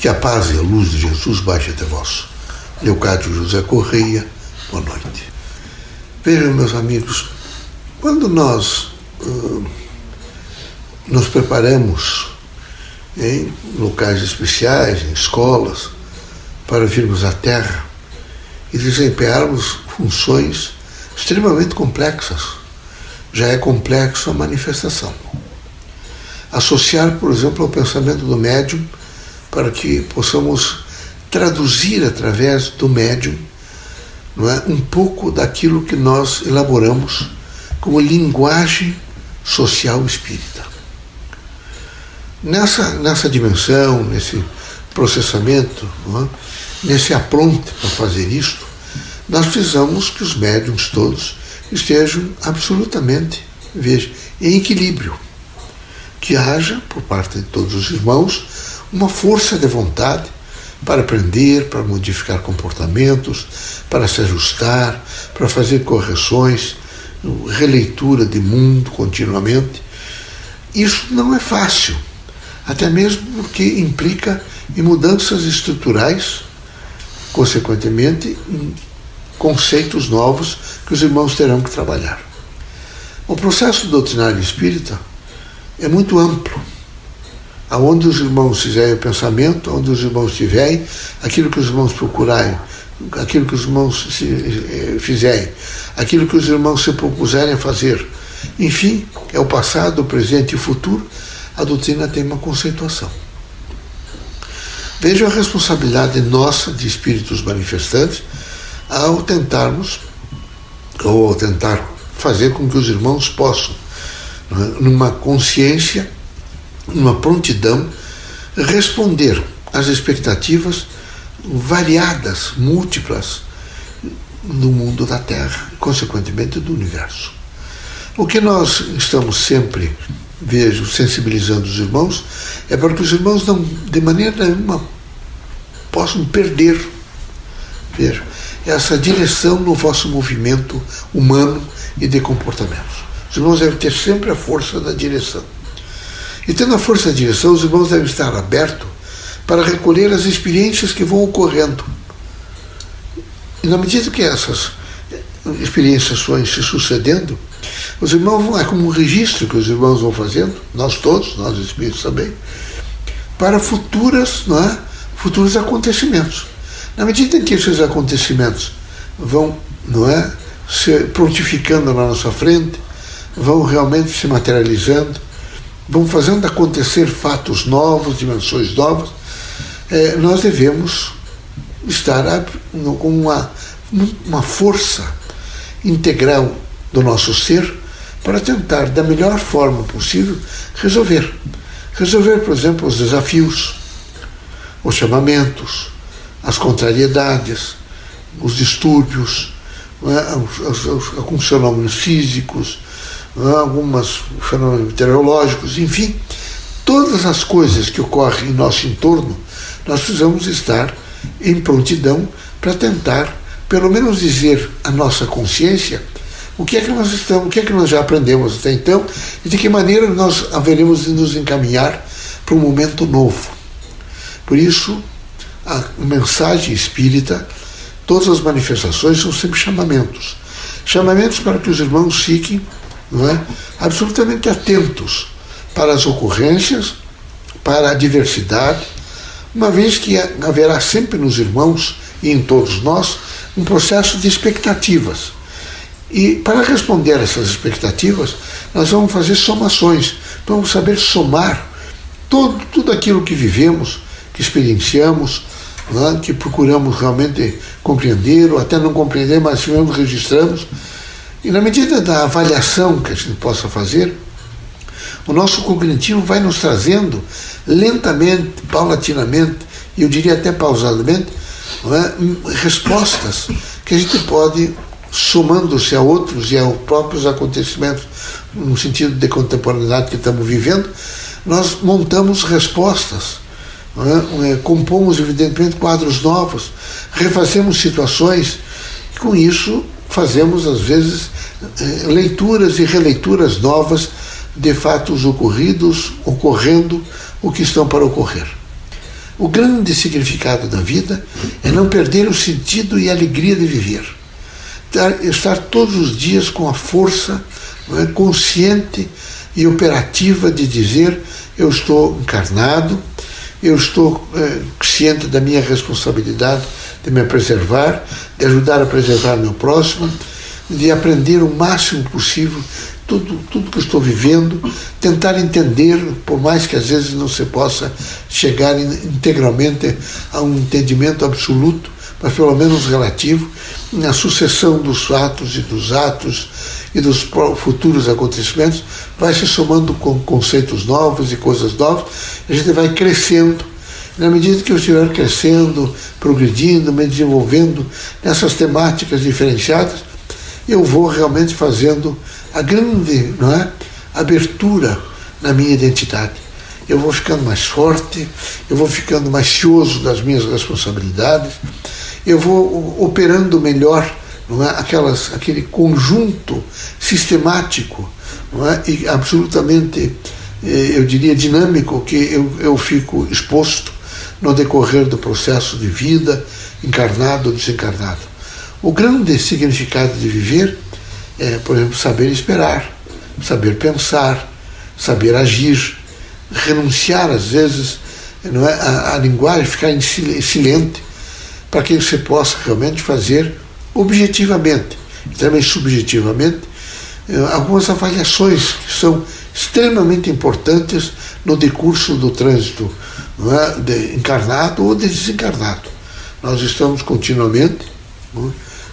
Que a paz e a luz de Jesus baixe até vós. Leocádio José Correia, boa noite. Vejam, meus amigos, quando nós uh, nos preparamos em locais especiais, em escolas, para virmos à Terra e desempenharmos funções extremamente complexas. Já é complexo a manifestação. Associar, por exemplo, ao pensamento do médium para que possamos traduzir através do médium não é, um pouco daquilo que nós elaboramos como linguagem social espírita. Nessa, nessa dimensão, nesse processamento, é, nesse apronte para fazer isto, nós precisamos que os médiums todos estejam absolutamente, veja, em equilíbrio. Que haja, por parte de todos os irmãos, uma força de vontade para aprender, para modificar comportamentos, para se ajustar, para fazer correções, releitura de mundo continuamente. Isso não é fácil, até mesmo porque implica em mudanças estruturais, consequentemente, em conceitos novos que os irmãos terão que trabalhar. O processo doutrinário espírita é muito amplo aonde os irmãos fizerem o pensamento, onde os irmãos estiverem, aquilo que os irmãos procurarem, aquilo que os irmãos eh, fizerem, aquilo que os irmãos se propuserem a fazer. Enfim, é o passado, o presente e o futuro, a doutrina tem uma conceituação. Veja a responsabilidade nossa de espíritos manifestantes ao tentarmos, ou ao tentar fazer com que os irmãos possam, é, numa consciência, uma prontidão, responder às expectativas variadas, múltiplas do mundo da Terra, consequentemente do universo. O que nós estamos sempre, vejo, sensibilizando os irmãos, é para que os irmãos não, de maneira nenhuma, possam perder, veja, essa direção no vosso movimento humano e de comportamentos. Os irmãos devem ter sempre a força da direção. E tendo a força da direção, os irmãos devem estar abertos para recolher as experiências que vão ocorrendo. E na medida que essas experiências vão se sucedendo, os irmãos vão, é como um registro que os irmãos vão fazendo, nós todos, nós espíritos também, para futuras, não é? futuros acontecimentos. Na medida em que esses acontecimentos vão, não é, se prontificando na nossa frente, vão realmente se materializando, vão fazendo acontecer fatos novos, dimensões novas, é, nós devemos estar com uma, uma força integral do nosso ser para tentar, da melhor forma possível, resolver. Resolver, por exemplo, os desafios, os chamamentos, as contrariedades, os distúrbios, é? alguns fenômenos físicos, alguns fenômenos meteorológicos, enfim, todas as coisas que ocorrem em nosso entorno, nós precisamos estar em prontidão para tentar, pelo menos, dizer à nossa consciência o que é que nós estamos, o que é que nós já aprendemos até então e de que maneira nós haveremos de nos encaminhar para um momento novo. Por isso, a mensagem espírita, todas as manifestações são sempre chamamentos. Chamamentos para que os irmãos fiquem não é? absolutamente atentos para as ocorrências, para a diversidade, uma vez que haverá sempre nos irmãos e em todos nós um processo de expectativas. E para responder a essas expectativas, nós vamos fazer somações, vamos saber somar todo, tudo aquilo que vivemos, que experienciamos, é? que procuramos realmente compreender, ou até não compreender, mas mesmo registramos e na medida da avaliação que a gente possa fazer, o nosso cognitivo vai nos trazendo lentamente, paulatinamente, eu diria até pausadamente, é? respostas que a gente pode, somando-se a outros e aos próprios acontecimentos, no sentido de contemporaneidade que estamos vivendo, nós montamos respostas, é? compomos, evidentemente, quadros novos, refazemos situações, e com isso fazemos, às vezes, eh, leituras e releituras novas de fatos ocorridos, ocorrendo, o que estão para ocorrer. O grande significado da vida é não perder o sentido e a alegria de viver. Estar todos os dias com a força é, consciente e operativa de dizer: eu estou encarnado, eu estou é, ciente da minha responsabilidade de me preservar, de ajudar a preservar meu próximo, de aprender o máximo possível tudo, tudo que estou vivendo, tentar entender, por mais que às vezes não se possa chegar integralmente a um entendimento absoluto, mas pelo menos relativo, na sucessão dos fatos e dos atos e dos futuros acontecimentos, vai se somando com conceitos novos e coisas novas, a gente vai crescendo. Na medida que eu estiver crescendo, progredindo, me desenvolvendo nessas temáticas diferenciadas, eu vou realmente fazendo a grande não é, abertura na minha identidade. Eu vou ficando mais forte, eu vou ficando mais cioso das minhas responsabilidades, eu vou operando melhor não é, aquelas, aquele conjunto sistemático não é, e absolutamente, eh, eu diria, dinâmico que eu, eu fico exposto no decorrer do processo de vida, encarnado ou desencarnado. O grande significado de viver é, por exemplo, saber esperar, saber pensar, saber agir, renunciar às vezes não é, a, a linguagem, ficar em silente, para que você possa realmente fazer objetivamente e também subjetivamente é, algumas avaliações que são extremamente importantes no decurso do trânsito é, de encarnado ou de desencarnado. Nós estamos continuamente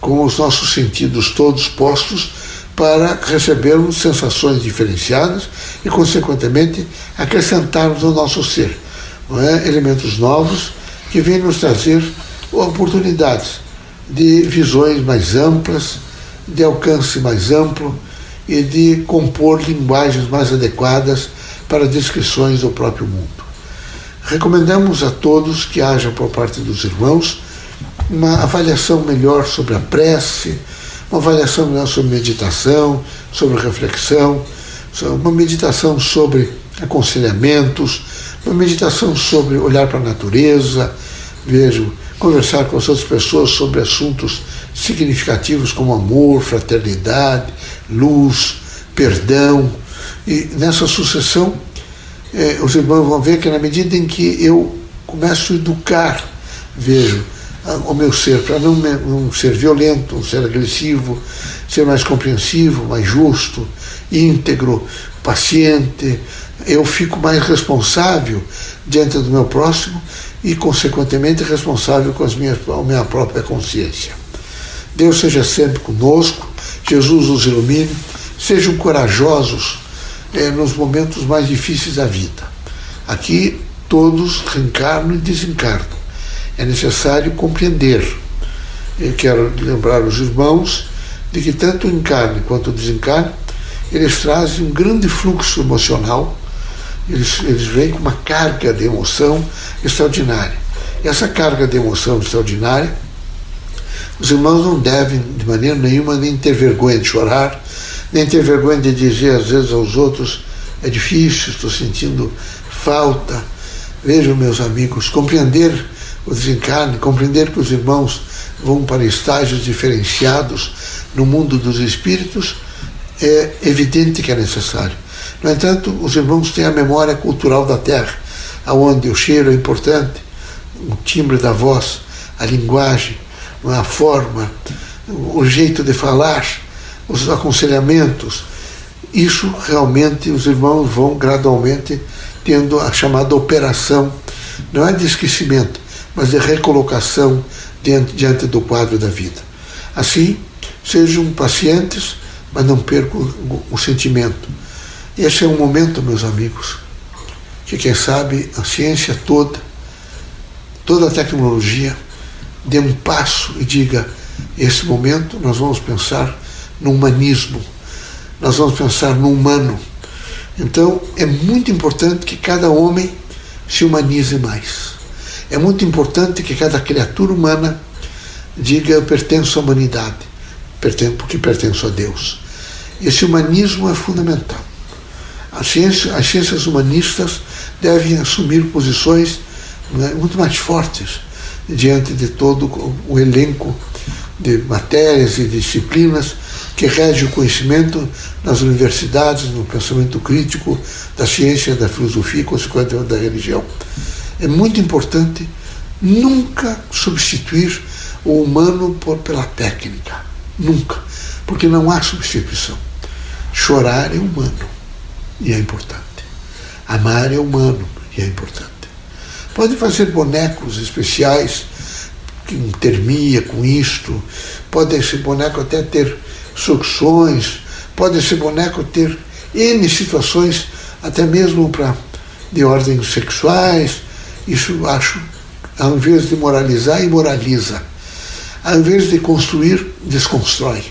com os nossos sentidos todos postos para recebermos sensações diferenciadas e, consequentemente, acrescentarmos ao nosso ser é? elementos novos que vêm nos trazer oportunidades de visões mais amplas, de alcance mais amplo e de compor linguagens mais adequadas para descrições do próprio mundo. Recomendamos a todos que haja por parte dos irmãos uma avaliação melhor sobre a prece, uma avaliação melhor sobre meditação, sobre reflexão, uma meditação sobre aconselhamentos, uma meditação sobre olhar para a natureza, vejo, conversar com as outras pessoas sobre assuntos significativos como amor, fraternidade, luz, perdão. E nessa sucessão, eh, os irmãos vão ver que na medida em que eu começo a educar, vejo, o meu ser, para não, não ser violento, não ser agressivo, ser mais compreensivo, mais justo, íntegro, paciente. Eu fico mais responsável diante do meu próximo e, consequentemente, responsável com as minhas, a minha própria consciência. Deus seja sempre conosco, Jesus os ilumine, sejam corajosos eh, nos momentos mais difíceis da vida. Aqui todos reencarnam e desencarnam é necessário compreender. Eu quero lembrar os irmãos de que tanto o encarne quanto o desencarne, eles trazem um grande fluxo emocional, eles, eles vêm com uma carga de emoção extraordinária. E essa carga de emoção extraordinária, os irmãos não devem, de maneira nenhuma, nem ter vergonha de chorar, nem ter vergonha de dizer às vezes aos outros: é difícil, estou sentindo falta. Vejam, meus amigos, compreender o desencarne, compreender que os irmãos vão para estágios diferenciados no mundo dos espíritos, é evidente que é necessário. No entanto, os irmãos têm a memória cultural da Terra, aonde o cheiro é importante, o timbre da voz, a linguagem, a forma, o jeito de falar, os aconselhamentos. Isso realmente os irmãos vão gradualmente tendo a chamada operação, não é de esquecimento, mas de recolocação diante, diante do quadro da vida. Assim, sejam pacientes, mas não percam o, o sentimento. Esse é um momento, meus amigos, que quem sabe a ciência toda, toda a tecnologia, dê um passo e diga: esse momento nós vamos pensar no humanismo, nós vamos pensar no humano. Então é muito importante que cada homem se humanize mais. É muito importante que cada criatura humana diga eu pertenço à humanidade, porque pertenço a Deus. Esse humanismo é fundamental. As ciências, as ciências humanistas devem assumir posições é? muito mais fortes diante de todo o elenco de matérias e disciplinas que rege o conhecimento nas universidades, no pensamento crítico, da ciência, da filosofia e, consequentemente, da religião. É muito importante nunca substituir o humano por, pela técnica. Nunca. Porque não há substituição. Chorar é humano e é importante. Amar é humano e é importante. Pode fazer bonecos especiais com termia, com isto. Pode esse boneco até ter sucções. Pode esse boneco ter N situações, até mesmo para de ordem sexuais. Isso acho, ao invés de moralizar, imoraliza. Ao invés de construir, desconstrói.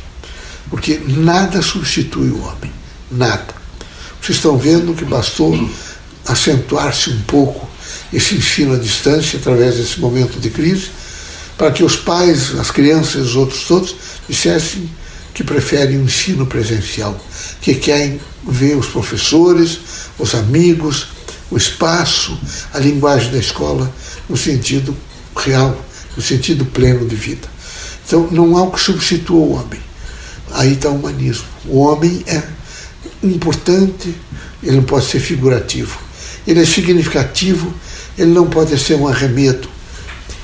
Porque nada substitui o homem. Nada. Vocês estão vendo que bastou acentuar-se um pouco esse ensino à distância através desse momento de crise, para que os pais, as crianças, os outros todos, dissessem que preferem o ensino presencial, que querem ver os professores, os amigos, o espaço, a linguagem da escola no sentido real, no sentido pleno de vida. Então não há o que substitua o homem. Aí está o humanismo. O homem é importante, ele não pode ser figurativo. Ele é significativo, ele não pode ser um arremedo.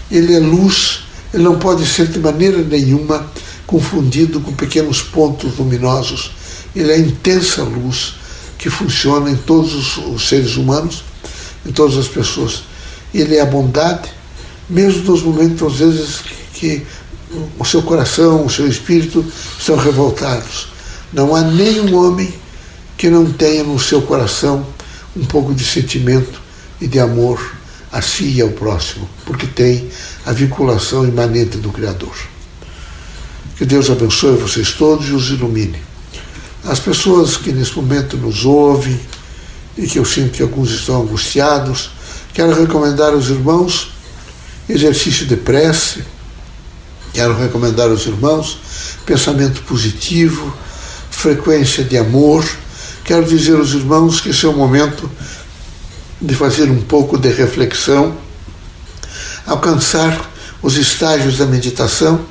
Ele é luz, ele não pode ser de maneira nenhuma confundido com pequenos pontos luminosos. Ele é intensa luz que funciona em todos os seres humanos, em todas as pessoas. Ele é a bondade, mesmo nos momentos, às vezes, que o seu coração, o seu espírito estão revoltados. Não há nenhum homem que não tenha no seu coração um pouco de sentimento e de amor a si e ao próximo, porque tem a vinculação imanente do Criador. Que Deus abençoe vocês todos e os ilumine. As pessoas que nesse momento nos ouvem e que eu sinto que alguns estão angustiados, quero recomendar aos irmãos exercício de prece, quero recomendar aos irmãos pensamento positivo, frequência de amor Quero dizer aos irmãos que esse é o momento de fazer um pouco de reflexão, alcançar os estágios da meditação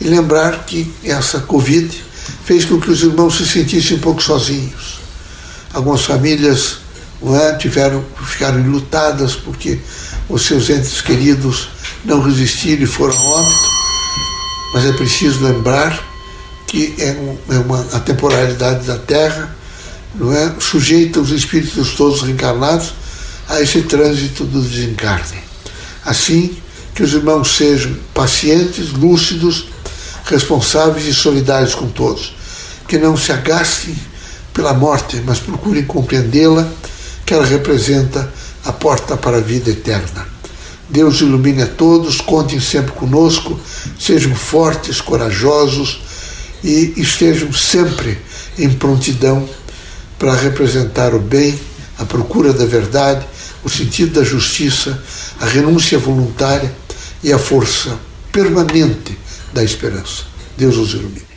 e lembrar que essa Covid fez com que os irmãos se sentissem um pouco sozinhos. Algumas famílias é, tiveram, ficaram lutadas porque os seus entes queridos não resistiram e foram a óbito, mas é preciso lembrar que é, é uma, a temporalidade da Terra não é, sujeita os espíritos todos reencarnados a esse trânsito do desencarne. Assim, que os irmãos sejam pacientes, lúcidos, responsáveis e solidários com todos. Que não se agastem pela morte, mas procurem compreendê-la, que ela representa a porta para a vida eterna. Deus ilumine a todos, contem sempre conosco, sejam fortes, corajosos e estejam sempre em prontidão para representar o bem, a procura da verdade, o sentido da justiça, a renúncia voluntária e a força permanente da esperança. Deus os ilumine.